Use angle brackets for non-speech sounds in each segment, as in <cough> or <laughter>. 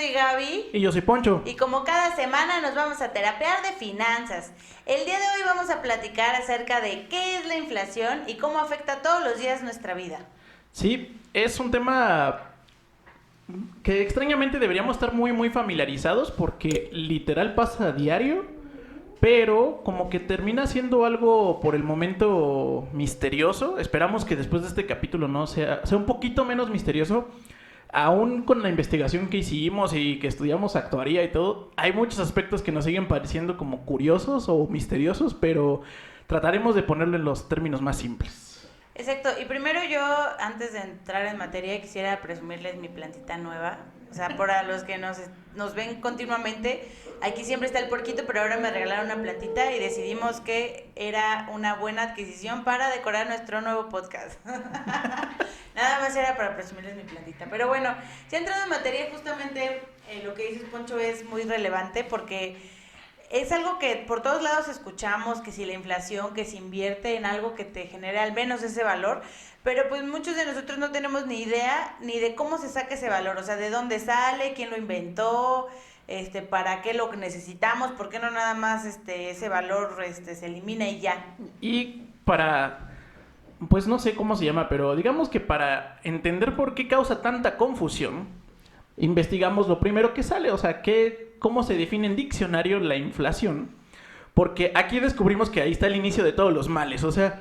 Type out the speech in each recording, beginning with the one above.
Soy Gaby. Y yo soy Poncho. Y como cada semana nos vamos a terapear de finanzas. El día de hoy vamos a platicar acerca de qué es la inflación y cómo afecta todos los días nuestra vida. Sí, es un tema que extrañamente deberíamos estar muy muy familiarizados porque literal pasa a diario, pero como que termina siendo algo por el momento misterioso. Esperamos que después de este capítulo no sea sea un poquito menos misterioso. Aún con la investigación que hicimos y que estudiamos actuaría y todo, hay muchos aspectos que nos siguen pareciendo como curiosos o misteriosos, pero trataremos de ponerlo en los términos más simples. Exacto, y primero yo, antes de entrar en materia, quisiera presumirles mi plantita nueva. O sea, para los que nos, nos ven continuamente, aquí siempre está el porquito, pero ahora me regalaron una plantita y decidimos que era una buena adquisición para decorar nuestro nuevo podcast. <laughs> Nada más era para presumirles mi plantita. Pero bueno, si entrando en materia, justamente eh, lo que dices, Poncho, es muy relevante porque es algo que por todos lados escuchamos, que si la inflación, que se invierte en algo que te genere al menos ese valor, pero pues muchos de nosotros no tenemos ni idea ni de cómo se saca ese valor, o sea, de dónde sale, quién lo inventó, este, para qué lo necesitamos, por qué no nada más este, ese valor este, se elimina y ya. Y para pues no sé cómo se llama, pero digamos que para entender por qué causa tanta confusión, investigamos lo primero que sale, o sea, qué, cómo se define en diccionario la inflación, porque aquí descubrimos que ahí está el inicio de todos los males, o sea,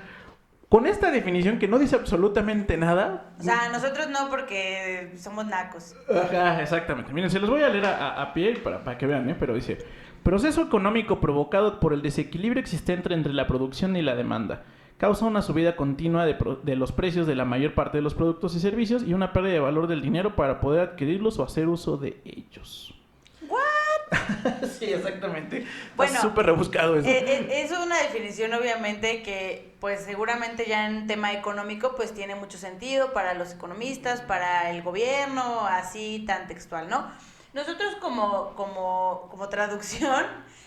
con esta definición que no dice absolutamente nada. O sea, nosotros no porque somos nacos. Ajá, exactamente. Miren, se los voy a leer a, a pie para, para que vean, ¿eh? pero dice, proceso económico provocado por el desequilibrio existente entre la producción y la demanda causa una subida continua de, de, los precios de la mayor parte de los productos y servicios y una pérdida de valor del dinero para poder adquirirlos o hacer uso de ellos. <laughs> Sí, exactamente. Bueno, Está súper rebuscado eso. Eh, eh, es una definición obviamente que pues seguramente ya en tema económico pues tiene mucho sentido para los economistas, para el gobierno, así tan textual, ¿no? Nosotros como, como, como traducción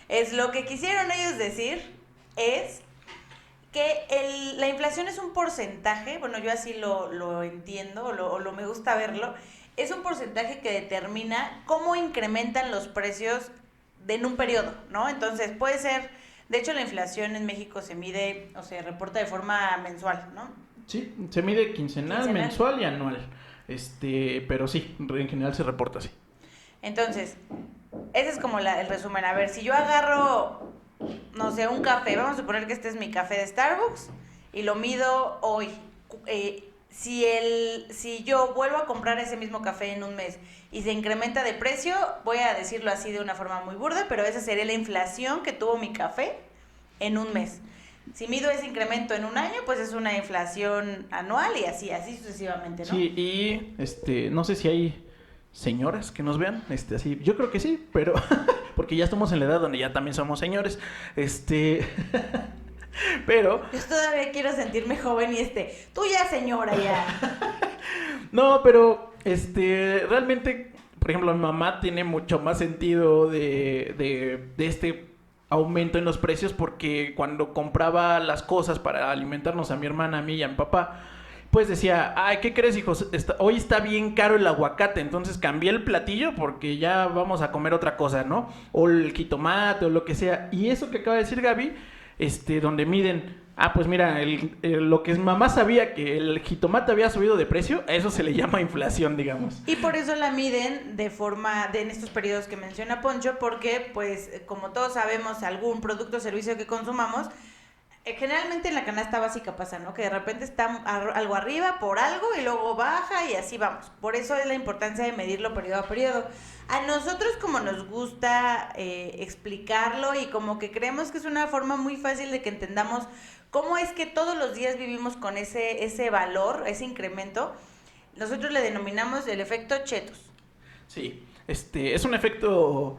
es lo que quisieron ellos decir es que el, la inflación es un porcentaje, bueno, yo así lo, lo entiendo o lo, o lo, me gusta verlo, es un porcentaje que determina cómo incrementan los precios de, en un periodo, ¿no? Entonces puede ser, de hecho la inflación en México se mide o se reporta de forma mensual, ¿no? Sí, se mide quincenal, quincenal. mensual y anual, este, pero sí, en general se reporta así. Entonces, ese es como la, el resumen. A ver, si yo agarro no sé, un café, vamos a suponer que este es mi café de Starbucks y lo mido hoy. Eh, si, el, si yo vuelvo a comprar ese mismo café en un mes y se incrementa de precio, voy a decirlo así de una forma muy burda, pero esa sería la inflación que tuvo mi café en un mes. Si mido ese incremento en un año, pues es una inflación anual y así, así sucesivamente, ¿no? Sí, y este, no sé si hay señoras que nos vean, este, así, yo creo que sí, pero <laughs> porque ya estamos en la edad donde ya también somos señores, este, <laughs> <laughs> pero... Yo todavía quiero sentirme joven y este, tú ya señora ya. <laughs> no, pero, este, realmente, por ejemplo, mi mamá tiene mucho más sentido de, de, de este aumento en los precios porque cuando compraba las cosas para alimentarnos a mi hermana, a mí y a mi papá, pues decía, ay, ¿qué crees, hijos? Está, hoy está bien caro el aguacate, entonces cambié el platillo porque ya vamos a comer otra cosa, ¿no? O el jitomate o lo que sea. Y eso que acaba de decir Gaby, este, donde miden, ah, pues mira, el, lo que mamá sabía que el jitomate había subido de precio, a eso se le llama inflación, digamos. Y por eso la miden de forma, de en estos periodos que menciona Poncho, porque pues como todos sabemos, algún producto o servicio que consumamos, generalmente en la canasta básica pasa, ¿no? Que de repente está algo arriba por algo y luego baja y así vamos. Por eso es la importancia de medirlo periodo a periodo. A nosotros como nos gusta eh, explicarlo y como que creemos que es una forma muy fácil de que entendamos ¿Cómo es que todos los días vivimos con ese, ese valor, ese incremento? Nosotros le denominamos el efecto chetos. Sí, este es un efecto,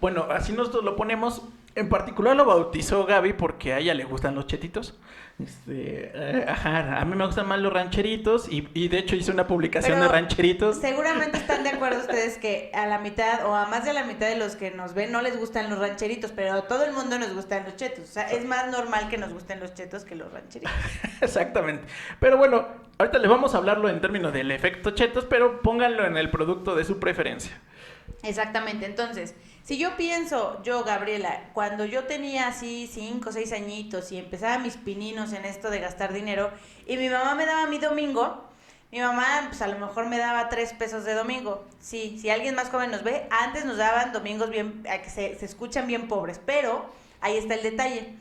bueno, así nosotros lo ponemos. En particular lo bautizó Gaby porque a ella le gustan los chetitos. Este, eh, ajá, a mí me gustan más los rancheritos y, y de hecho hice una publicación Pero de rancheritos. Seguramente están de acuerdo ustedes que a la mitad o a más de la mitad de los que nos ven no les gustan los rancheritos, pero a todo el mundo nos gustan los chetos. O sea, es más normal que nos gusten los chetos que los rancheritos. <laughs> Exactamente. Pero bueno, ahorita les vamos a hablarlo en términos del efecto chetos, pero pónganlo en el producto de su preferencia. Exactamente. Entonces, si yo pienso, yo, Gabriela, cuando yo tenía así cinco o seis añitos y empezaba mis pininos en esto de gastar dinero, y mi mamá me daba mi domingo, mi mamá, pues a lo mejor me daba tres pesos de domingo. Sí, si alguien más joven nos ve, antes nos daban domingos bien, que se, se escuchan bien pobres, pero ahí está el detalle.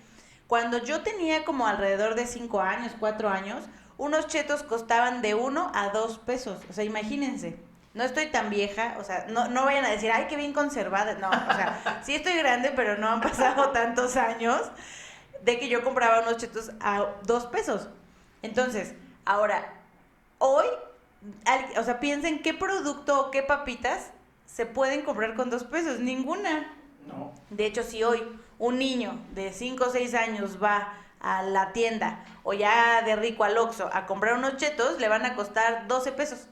Cuando yo tenía como alrededor de cinco años, cuatro años, unos chetos costaban de uno a dos pesos. O sea, imagínense. No estoy tan vieja, o sea, no, no vayan a decir, ay, qué bien conservada. No, o sea, <laughs> sí estoy grande, pero no han pasado <laughs> tantos años de que yo compraba unos chetos a dos pesos. Entonces, ahora, hoy, al- o sea, piensen qué producto o qué papitas se pueden comprar con dos pesos. Ninguna. No. De hecho, si hoy un niño de 5 o 6 años va a la tienda o ya de rico al Oxxo a comprar unos chetos, le van a costar 12 pesos.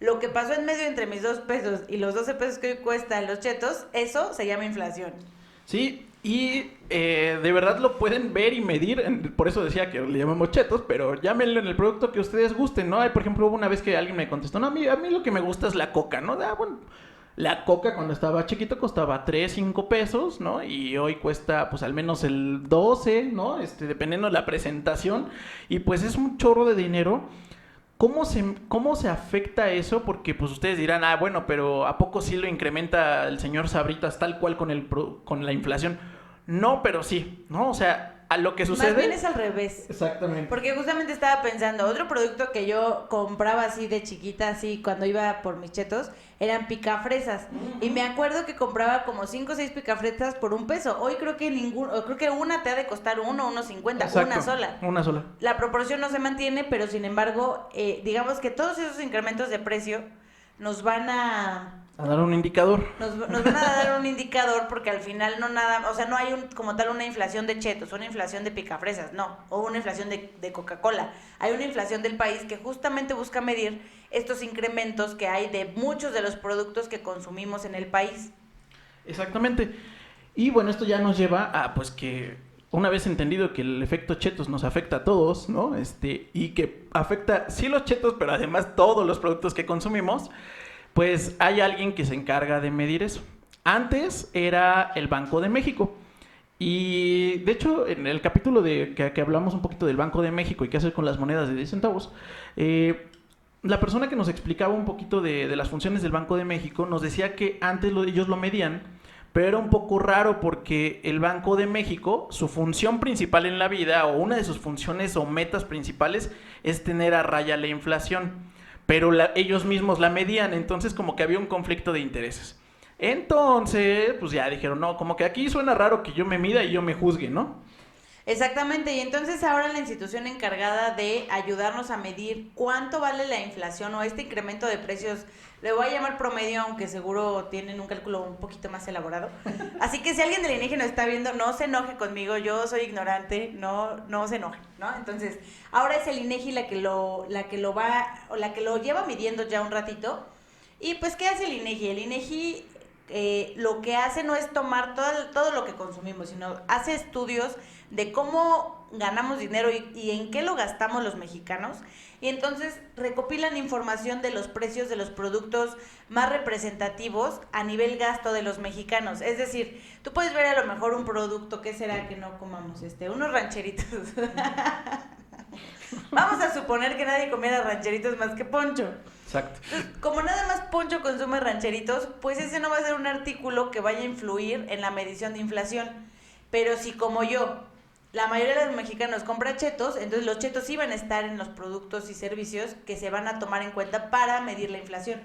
Lo que pasó en medio entre mis dos pesos y los 12 pesos que hoy cuestan los chetos, eso se llama inflación. Sí, y eh, de verdad lo pueden ver y medir, por eso decía que le llamamos chetos, pero llámenlo en el producto que ustedes gusten, ¿no? Por ejemplo, una vez que alguien me contestó, no, a mí, a mí lo que me gusta es la coca, ¿no? Ah, la coca cuando estaba chiquito costaba 3, 5 pesos, ¿no? Y hoy cuesta pues al menos el 12, ¿no? Este, dependiendo de la presentación, y pues es un chorro de dinero. ¿Cómo se, ¿Cómo se afecta eso? Porque pues ustedes dirán, ah, bueno, pero ¿a poco sí lo incrementa el señor Sabritas tal cual con, el, con la inflación? No, pero sí, ¿no? O sea, a lo que sucede... Más bien es al revés. Exactamente. Porque justamente estaba pensando, otro producto que yo compraba así de chiquita, así cuando iba por mis chetos, eran picafresas. Y me acuerdo que compraba como 5 o 6 picafresas por un peso. Hoy creo que ningún, o creo que una te ha de costar uno, uno cincuenta, una sola. Una sola. La proporción no se mantiene, pero sin embargo, eh, digamos que todos esos incrementos de precio nos van a A dar un indicador. nos, nos van a dar un indicador porque al final no nada, o sea, no hay un, como tal una inflación de chetos, una inflación de picafresas, no, o una inflación de, de Coca-Cola. Hay una inflación del país que justamente busca medir estos incrementos que hay de muchos de los productos que consumimos en el país. Exactamente. Y bueno, esto ya nos lleva a pues que una vez entendido que el efecto chetos nos afecta a todos, ¿no? Este, y que afecta sí los chetos, pero además todos los productos que consumimos, pues hay alguien que se encarga de medir eso. Antes era el Banco de México. Y de hecho, en el capítulo de que, hablamos un poquito del Banco de México y qué hacer con las monedas de 10 centavos, eh, la persona que nos explicaba un poquito de, las funciones del Banco de México nos decía que antes lo- ellos lo medían, pero era un poco raro porque el Banco de México, su función principal en la vida o una de sus funciones o metas principales es tener a raya la inflación, pero la- ellos mismos la medían, entonces como que había un conflicto de intereses. Entonces, pues ya dijeron, no, como que aquí suena raro que yo me mida y yo me juzgue, ¿no? Exactamente, y entonces ahora la institución encargada de ayudarnos a medir cuánto vale la inflación o este incremento de precios, le voy a llamar promedio, aunque seguro tienen un cálculo un poquito más elaborado. <laughs> Así que si alguien del INEGI nos está viendo, no se enoje conmigo, yo soy ignorante, no, no se enoje, ¿no? Entonces, ahora es el INEGI la que lo, la que lo va, o la que lo lleva midiendo ya un ratito. Y pues, ¿qué hace el INEGI? El INEGI eh, lo que hace no es tomar todo, todo lo que consumimos, sino hace estudios de cómo ganamos dinero y, en qué lo gastamos los mexicanos. Y entonces recopilan información de los precios de los productos más representativos a nivel gasto de los mexicanos. Es decir, tú puedes ver a lo mejor un producto, ¿qué será que no comamos? Este, unos rancheritos. <laughs> Vamos a suponer que nadie comiera rancheritos más que Poncho. Exacto. Entonces, como nada más Poncho consume rancheritos, pues ese no va a ser un artículo que vaya a influir en la medición de inflación. Pero si como yo, la mayoría de los mexicanos compra chetos, entonces los chetos sí van a estar en los productos y servicios que se van a tomar en cuenta para medir la inflación.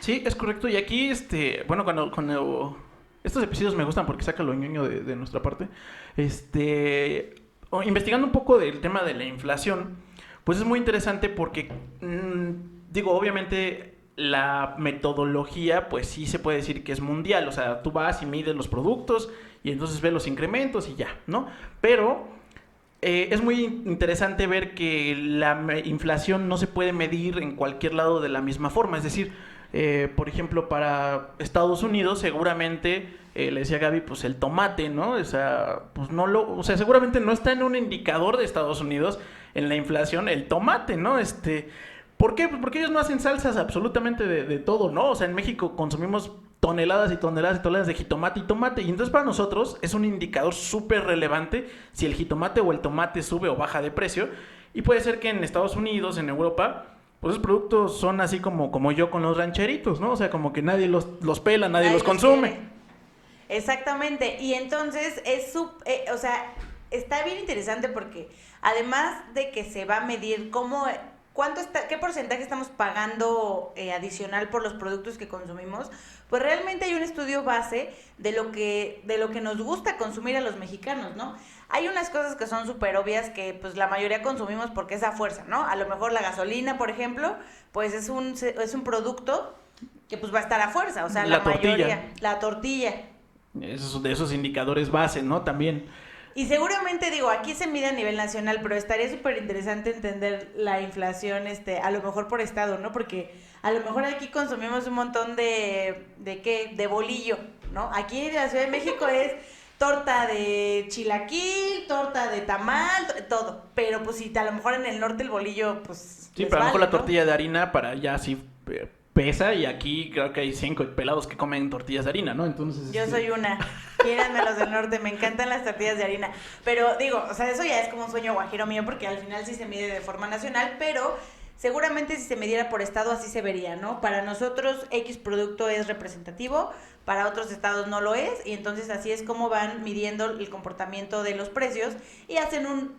Sí, es correcto. Y aquí, este, bueno, cuando, cuando estos episodios me gustan porque saca lo ñoño de, de nuestra parte. Este, investigando un poco del tema de la inflación, pues es muy interesante porque, mm, digo, obviamente la metodología, pues sí se puede decir que es mundial, o sea, tú vas y mides los productos y entonces ves los incrementos y ya, ¿no? Pero eh, es muy interesante ver que la inflación no se puede medir en cualquier lado de la misma forma, es decir, eh, por ejemplo, para Estados Unidos seguramente, eh, le decía Gaby, pues el tomate, ¿no? O sea, pues no lo, o sea, seguramente no está en un indicador de Estados Unidos en la inflación el tomate, ¿no? Este, ¿por qué? Pues porque ellos no hacen salsas absolutamente de, de todo, ¿no? O sea, en México consumimos toneladas y toneladas y toneladas de jitomate y tomate. Y entonces para nosotros es un indicador súper relevante si el jitomate o el tomate sube o baja de precio. Y puede ser que en Estados Unidos, en Europa, pues esos productos son así como, como yo con los rancheritos, ¿no? O sea, como que nadie los, los pela, nadie, los consume. Exactamente. Y entonces es su, eh, o sea, está bien interesante porque además de que se va a medir cómo, cuánto está, qué porcentaje estamos pagando eh, adicional por los productos que consumimos, pues realmente hay un estudio base de lo que, de lo que nos gusta consumir a los mexicanos, ¿no? Hay unas cosas que son súper obvias que pues la mayoría consumimos porque es a fuerza, ¿no? A lo mejor la gasolina, por ejemplo, pues es un, es un producto que pues va a estar a fuerza, o sea, la, mayoría, la tortilla. Esos, de esos indicadores base, ¿no? También. Y seguramente digo, aquí se mide a nivel nacional, pero estaría súper interesante entender la inflación, este, a lo mejor por estado, ¿no? Porque a lo mejor aquí consumimos un montón de, ¿de qué? De bolillo, ¿no? Aquí en la Ciudad de México <laughs> es torta de chilaquil, torta de tamal, todo. Pero pues si a lo mejor en el norte el bolillo, pues... Sí, pero a lo mejor la tortilla de harina para ya así eh, pesa y aquí creo que hay cinco pelados que comen tortillas de harina, ¿no? Entonces... Yo este soy una. Quírenme los del norte, me encantan las tortillas de harina. Pero digo, o sea, eso ya es como un sueño guajiro mío porque al final sí se mide de forma nacional, pero seguramente si se midiera por estado así se vería, ¿no? Para nosotros X producto es representativo, para otros estados no lo es, y entonces así es como van midiendo el comportamiento de los precios y hacen un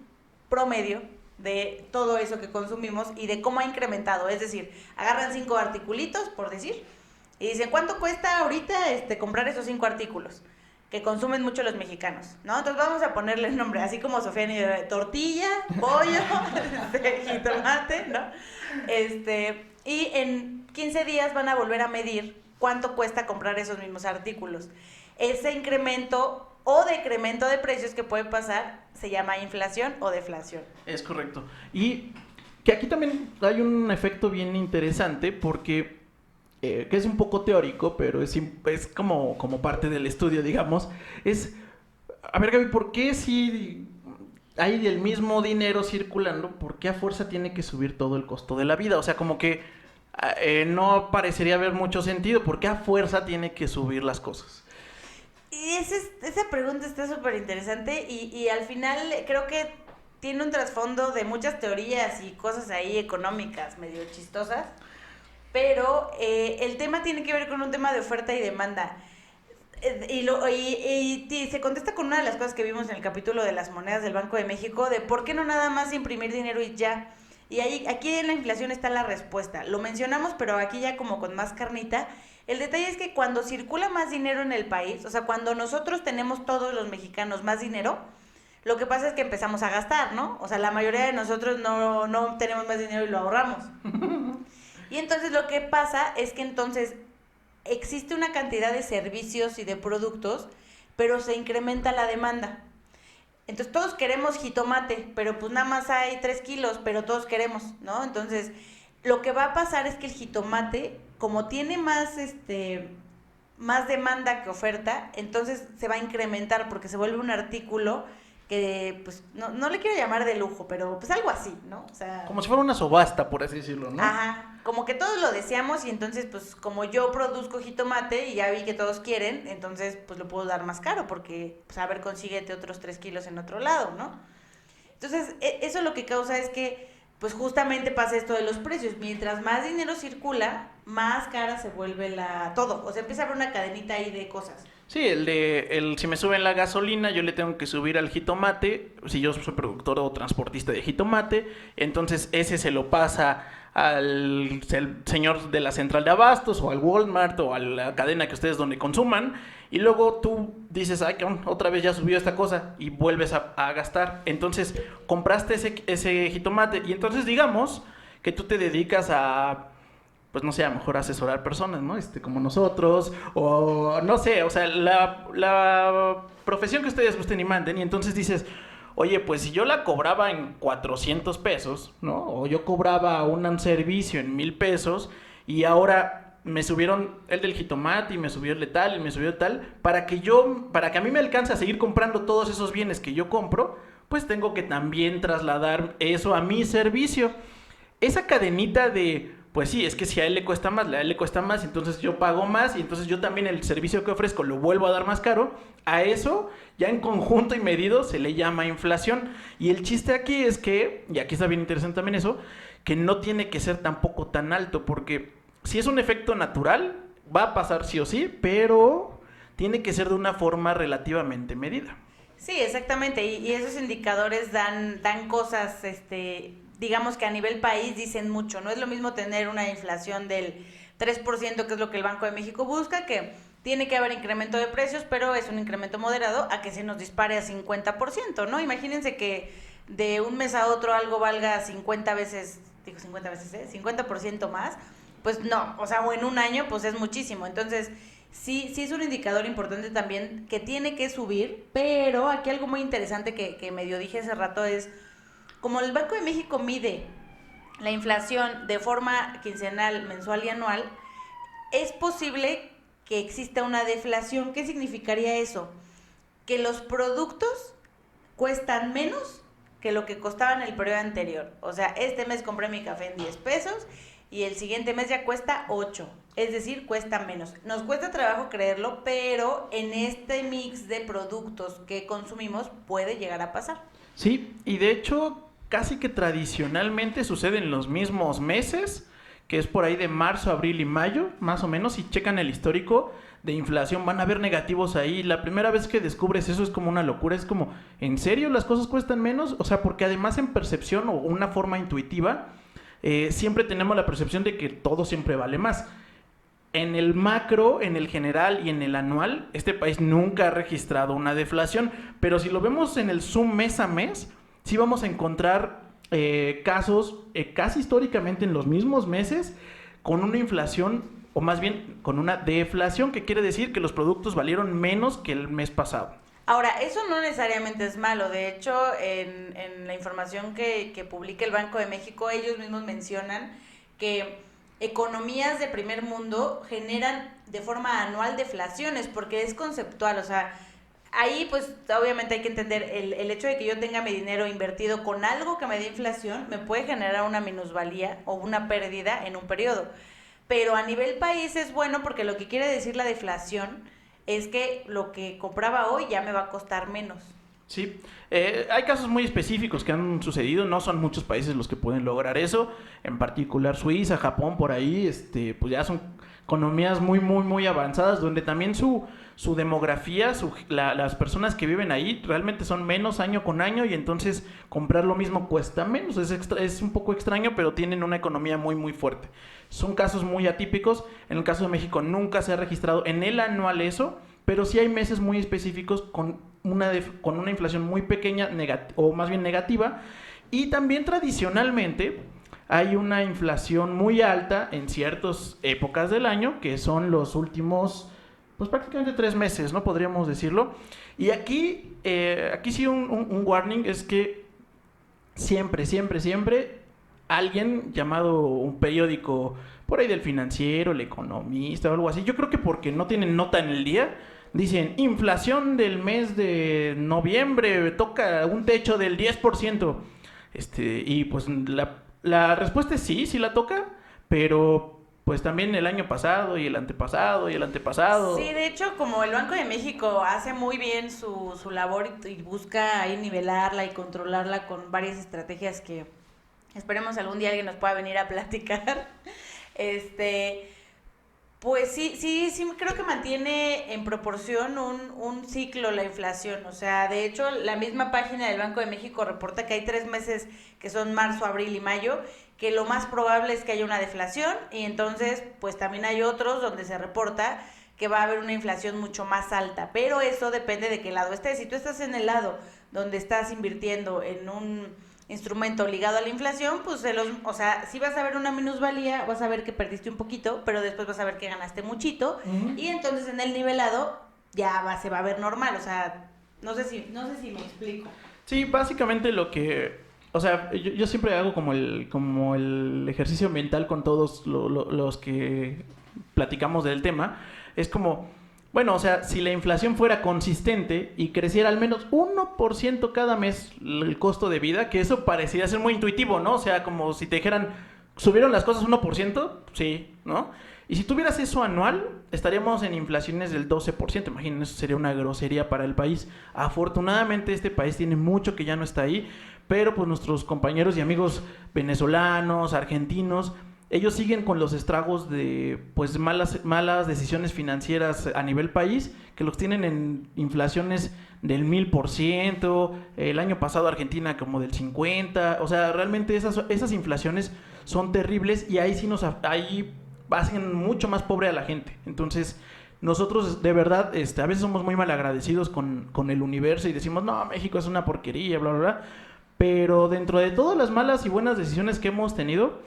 promedio de todo eso que consumimos y de cómo ha incrementado. Es decir, agarran cinco articulitos, por decir, y dicen, ¿cuánto cuesta ahorita este, comprar esos cinco artículos? que consumen mucho los mexicanos, ¿no? Entonces vamos a ponerle el nombre, así como Sofía de tortilla, pollo, <laughs> jitomate, ¿no? Este, y en 15 días van a volver a medir cuánto cuesta comprar esos mismos artículos. Ese incremento o decremento de precios que puede pasar se llama inflación o deflación. Es correcto. Y que aquí también hay un efecto bien interesante porque, eh, que es un poco teórico, pero es, es como, como parte del estudio, digamos, es, a ver Gaby, ¿por qué si hay el mismo dinero circulando, por qué a fuerza tiene que subir todo el costo de la vida? O sea, como que eh, no parecería haber mucho sentido. porque a fuerza tiene que subir las cosas? Y esa pregunta está súper interesante y, al final creo que tiene un trasfondo de muchas teorías y cosas ahí económicas medio chistosas, pero eh, el tema tiene que ver con un tema de oferta y demanda. Eh, y, lo, y, y, se contesta con una de las cosas que vimos en el capítulo de las monedas del Banco de México, de por qué no nada más imprimir dinero y ya. Y ahí, aquí en la inflación está la respuesta. Lo mencionamos, pero aquí ya como con más carnita. El detalle es que cuando circula más dinero en el país, o sea, cuando nosotros tenemos todos los mexicanos más dinero, lo que pasa es que empezamos a gastar, ¿no? O sea, la mayoría de nosotros no, no tenemos más dinero y lo ahorramos. <laughs> y entonces lo que pasa es que entonces existe una cantidad de servicios y de productos, pero se incrementa la demanda. Entonces todos queremos jitomate, pero pues nada más hay tres kilos, pero todos queremos, ¿no? Entonces lo que va a pasar es que el jitomate, como tiene más, este, más demanda que oferta, entonces se va a incrementar porque se vuelve un artículo que pues no, no le quiero llamar de lujo, pero pues algo así, ¿no? O sea, como si fuera una subasta, por así decirlo, ¿no? Ajá, como que todos lo deseamos y entonces pues como yo produzco jitomate y ya vi que todos quieren, entonces pues lo puedo dar más caro porque pues a ver consíguete otros tres kilos en otro lado, ¿no? Entonces e, eso lo que causa es que pues justamente pasa esto de los precios, mientras más dinero circula, más cara se vuelve la todo, o sea empieza a haber una cadenita ahí de cosas. Sí, el de, el, si me suben la gasolina, yo le tengo que subir al jitomate, si yo soy productor o transportista de jitomate, entonces ese se lo pasa al señor de la central de abastos o al Walmart o a la cadena que ustedes donde consuman y luego tú dices, ay, otra vez ya subió esta cosa y vuelves a, gastar. Entonces compraste ese, ese jitomate y entonces digamos que tú te dedicas a pues no sé, a lo mejor asesorar personas, ¿no? Este, como nosotros, o no sé, o sea, la, la profesión que ustedes gusten y manden, y entonces dices, oye, pues si yo la cobraba en 400 pesos, ¿no? O yo cobraba un servicio en mil pesos, y ahora me subieron el del jitomate y me subió el de tal y me subió tal, para que yo, para que a mí me alcance a seguir comprando todos esos bienes que yo compro, pues tengo que también trasladar eso a mi servicio. Esa cadenita de pues sí, es que si a él le cuesta más, él le cuesta más, entonces yo pago más y entonces yo también el servicio que ofrezco lo vuelvo a dar más caro. A eso, ya en conjunto y medido, se le llama inflación. Y el chiste aquí es que, y aquí está bien interesante también eso, que no tiene que ser tampoco tan alto, porque si es un efecto natural, va a pasar sí o sí, pero tiene que ser de una forma relativamente medida. Sí, exactamente, y, y esos indicadores dan, dan cosas, este, digamos que a nivel país dicen mucho. No es lo mismo tener una inflación del 3%, que es lo que el Banco de México busca, que tiene que haber incremento de precios, pero es un incremento moderado, a que se nos dispare a 50%, ¿no? Imagínense que de un mes a otro algo valga 50 veces, digo 50 veces, ¿eh? 50% más, pues no, o sea, o en un año, pues es muchísimo. Entonces, sí, sí es un indicador importante también que tiene que subir, pero aquí algo muy interesante que, que medio dije hace rato es como el Banco de México mide la inflación de forma quincenal, mensual y anual, es posible que exista una deflación. ¿Qué significaría eso? Que los productos cuestan menos que lo que costaban el periodo anterior. O sea, este mes compré mi café en 10 pesos y el siguiente mes ya cuesta 8. Es decir, cuesta menos. Nos cuesta trabajo creerlo, pero en este mix de productos que consumimos puede llegar a pasar. Sí, y de hecho casi que tradicionalmente sucede en los mismos meses, que es por ahí de marzo, abril y mayo, más o menos, si checan el histórico de inflación, van a ver negativos ahí. La primera vez que descubres eso es como una locura, es como, ¿en serio las cosas cuestan menos? O sea, porque además en percepción o una forma intuitiva, eh, siempre tenemos la percepción de que todo siempre vale más. En el macro, en el general y en el anual, este país nunca ha registrado una deflación, pero si lo vemos en el zoom mes a mes, sí vamos a encontrar eh, casos eh, casi históricamente en los mismos meses con una inflación o más bien con una deflación, que quiere decir que los productos valieron menos que el mes pasado. Ahora, eso no necesariamente es malo. De hecho, en, en la información que, que publica el Banco de México, ellos mismos mencionan que economías de primer mundo generan de forma anual deflaciones, porque es conceptual, o sea, ahí pues obviamente hay que entender el, el, hecho de que yo tenga mi dinero invertido con algo que me dé inflación me puede generar una minusvalía o una pérdida en un periodo. Pero a nivel país es bueno porque lo que quiere decir la deflación es que lo que compraba hoy ya me va a costar menos. Sí, eh, hay casos muy específicos que han sucedido, no son muchos países los que pueden lograr eso, en particular Suiza, Japón, por ahí, este, pues ya son economías muy, muy, muy avanzadas, donde también su, su demografía, las personas que viven ahí realmente son menos año con año y entonces comprar lo mismo cuesta menos. Es, es un poco extraño, pero tienen una economía muy, muy fuerte. Son casos muy atípicos. En el caso de México nunca se ha registrado en el anual eso, pero sí hay meses muy específicos con una, con una inflación muy pequeña o más bien negativa. Y también tradicionalmente hay una inflación muy alta en ciertas épocas del año, que son los últimos pues prácticamente tres meses, ¿no? Podríamos decirlo. Y aquí, eh, aquí sí un, warning es que siempre, siempre, siempre alguien llamado un periódico por ahí del financiero, el economista o algo así, yo creo que porque no tienen nota en el día, dicen inflación del mes de noviembre, toca un techo del 10%. Este, y pues la respuesta es sí, sí la toca, pero pues también el año pasado y el antepasado y el antepasado. Sí, de hecho, como el Banco de México hace muy bien su, su labor y, busca ahí nivelarla y controlarla con varias estrategias que esperemos algún día alguien nos pueda venir a platicar, <laughs> este, Pues sí, sí, sí, creo que mantiene en proporción un, un ciclo la inflación. O sea, de hecho, la misma página del Banco de México reporta que hay tres meses que son marzo, abril y mayo, que lo más probable es que haya una deflación y entonces, pues también hay otros donde se reporta que va a haber una inflación mucho más alta. Pero eso depende de qué lado estés. Si tú estás en el lado donde estás invirtiendo en un instrumento ligado a la inflación, pues se los, o sea, si vas a ver una minusvalía, vas a ver que perdiste un poquito, pero después vas a ver que ganaste muchito y entonces en el nivelado ya va, se va a ver normal, o sea, no sé si no sé si me explico. Sí, básicamente lo que o sea, yo, siempre hago como el como el ejercicio mental con todos los que platicamos del tema, es como bueno, o sea, si la inflación fuera consistente y creciera al menos 1% cada mes el costo de vida, que eso parecería ser muy intuitivo, ¿no? O sea, como si te dijeran, ¿subieron las cosas 1%? Sí, ¿no? Y si tuvieras eso anual, estaríamos en inflaciones del 12%. Imaginen, eso sería una grosería para el país. Afortunadamente este país tiene mucho que ya no está ahí, pero pues nuestros compañeros y amigos venezolanos, argentinos, ellos siguen con los estragos de pues malas, malas decisiones financieras a nivel país, que los tienen en inflaciones del mil por ciento, el año pasado Argentina como del 50, o sea, realmente esas, esas inflaciones son terribles y ahí sí nos ahí hacen mucho más pobre a la gente. Entonces, nosotros de verdad este, a veces somos muy mal agradecidos con, con el universo y decimos, no, México es una porquería, bla, bla, bla. Pero dentro de todas las malas y buenas decisiones que hemos tenido,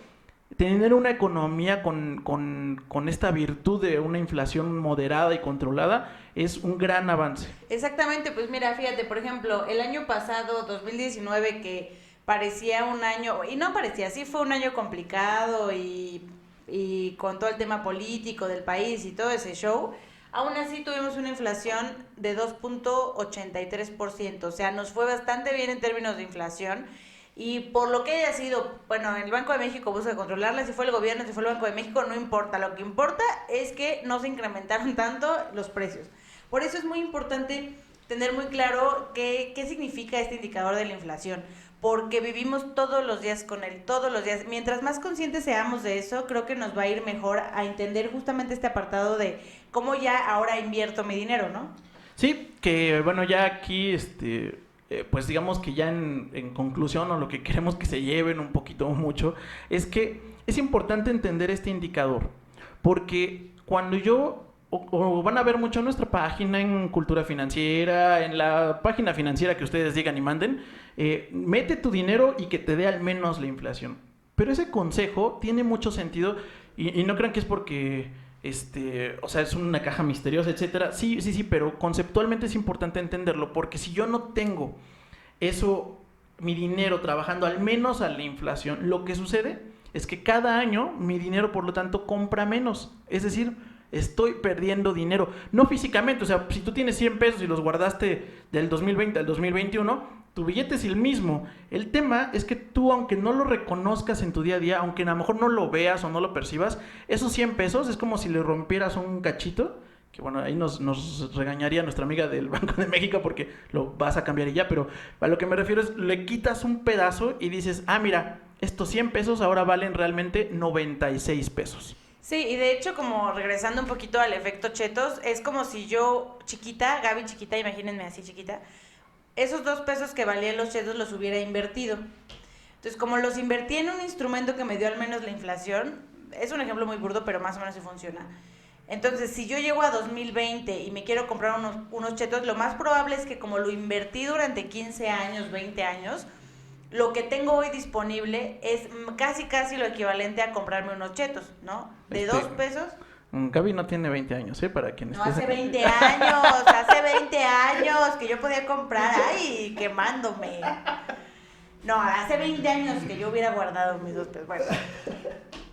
tener una economía con, con, esta virtud de una inflación moderada y controlada es un gran avance. Exactamente, pues mira, fíjate, por ejemplo, el año pasado, 2019, que parecía un año, y no parecía, sí fue un año complicado y, y con todo el tema político del país y todo ese show, aún así tuvimos una inflación de 2.83%, o sea, nos fue bastante bien en términos de inflación y por lo que haya sido, bueno, el Banco de México busca controlarla, si fue el gobierno, si fue el Banco de México, no importa. Lo que importa es que no se incrementaron <laughs> tanto los precios. Por eso es muy importante tener muy claro qué, qué significa este indicador de la inflación, porque vivimos todos los días con él, todos los días. Mientras más conscientes seamos de eso, creo que nos va a ir mejor a entender justamente este apartado de cómo ya ahora invierto mi dinero, ¿no? Sí, que bueno, ya aquí este eh, pues digamos que ya en, conclusión o lo que queremos que se lleven un poquito o mucho, es que es importante entender este indicador, porque cuando yo, o, van a ver mucho en nuestra página, en Cultura Financiera, en la página financiera que ustedes digan y manden, eh, mete tu dinero y que te dé al menos la inflación. Pero ese consejo tiene mucho sentido y, y no crean que es porque este, o sea, es una caja misteriosa, etcétera. Sí, sí, sí, pero conceptualmente es importante entenderlo porque si yo no tengo eso, mi dinero trabajando al menos a la inflación, lo que sucede es que cada año mi dinero, por lo tanto, compra menos. Es decir, estoy perdiendo dinero. No físicamente, o sea, si tú tienes 100 pesos y los guardaste del 2020 al 2021, tu billete es el mismo. El tema es que tú, aunque no lo reconozcas en tu día a día, aunque a lo mejor no lo veas o no lo percibas, esos 100 pesos es como si le rompieras un cachito. Que bueno, ahí nos, nos regañaría nuestra amiga del <laughs> Banco de México porque lo vas a cambiar y ya, pero a lo que me refiero es, le quitas un pedazo y dices, ah, mira, estos 100 pesos ahora valen realmente 96 pesos. Sí, y de hecho, como regresando un poquito al efecto chetos, es como si yo, chiquita, Gaby chiquita, imagínense así chiquita, esos dos pesos que valían los chetos los hubiera invertido. Entonces, como los invertí en un instrumento que me dio al menos la inflación, es un ejemplo muy burdo, pero más o menos sí funciona. Entonces, si yo llego a 2020 y me quiero comprar unos, unos chetos, lo más probable es que como lo invertí durante 15 años, 20 años, lo que tengo hoy disponible es casi, casi lo equivalente a comprarme unos chetos, ¿no? De este, dos pesos Gaby no tiene 20 años, ¿eh? Para quienes... No, hace 20 años, hace 20 años que yo podía comprar, ay, quemándome. No, hace 20 años que yo hubiera guardado mis dos pesos. Bueno,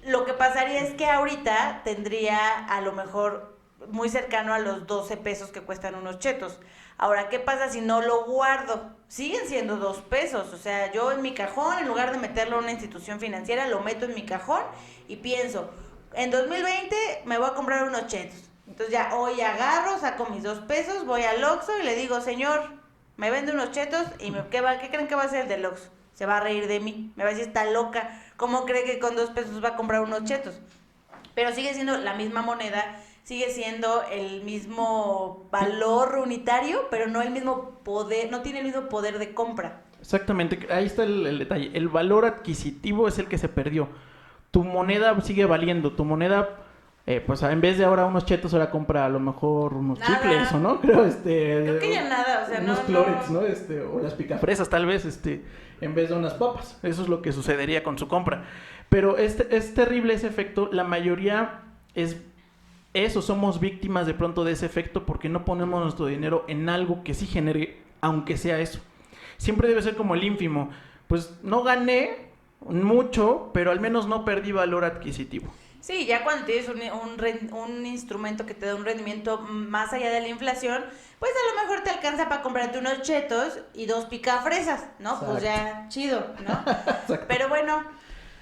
lo que pasaría es que ahorita tendría a lo mejor muy cercano a los 12 pesos que cuestan unos chetos. Ahora, ¿qué pasa si no lo guardo? Siguen siendo dos pesos. O sea, yo en mi cajón, en lugar de meterlo en una institución financiera, lo meto en mi cajón y pienso, en 2020 me voy a comprar unos chetos. Entonces ya hoy agarro, saco mis dos pesos, voy al Oxxo y le digo, señor, me vende unos chetos y me, ¿qué, va, ¿qué creen que va a ser el del Oxxo? Se va a reír de mí, me va a decir, está loca, ¿cómo cree que con dos pesos va a comprar unos chetos? pero sigue siendo la misma moneda, sigue siendo el mismo valor unitario, pero no el mismo poder, no tiene el mismo poder de compra. Exactamente, ahí está el detalle. El valor adquisitivo es el que se perdió. Tu moneda sigue valiendo, tu moneda eh, pues en vez de ahora unos chetos, ahora compra a lo mejor unos Nada. chicles, ¿o no? <laughs> Creo, este... Creo que ya nada, o sea, unos no- clorets, no- ¿no? Este, o las picafresas, tal vez, este, en vez de unas papas. Eso es lo que sucedería con su compra. Pero es, es terrible ese efecto. La mayoría es eso, somos víctimas de pronto de ese efecto porque no ponemos nuestro dinero en algo que sí genere, aunque sea eso. Siempre debe ser como el ínfimo. Pues no gané mucho, pero al menos no perdí valor adquisitivo. Sí, ya cuando tienes un, un, instrumento que te da un rendimiento más allá de la inflación, pues a lo mejor te alcanza para comprarte unos chetos y dos picafresas, ¿no? Pues ya, chido, ¿no? <laughs> Pero bueno,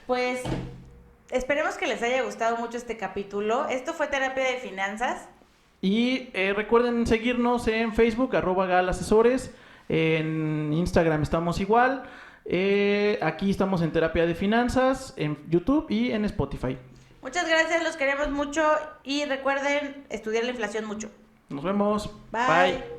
pues esperemos que les haya gustado mucho este capítulo. Esto fue Terapia de Finanzas. Y eh, recuerden seguirnos en Facebook, arroba galasesores. En Instagram estamos igual. Eh, aquí estamos en Terapia de Finanzas, en YouTube y en Spotify. Muchas gracias, los queremos mucho y recuerden estudiar la inflación mucho. Nos vemos. Bye.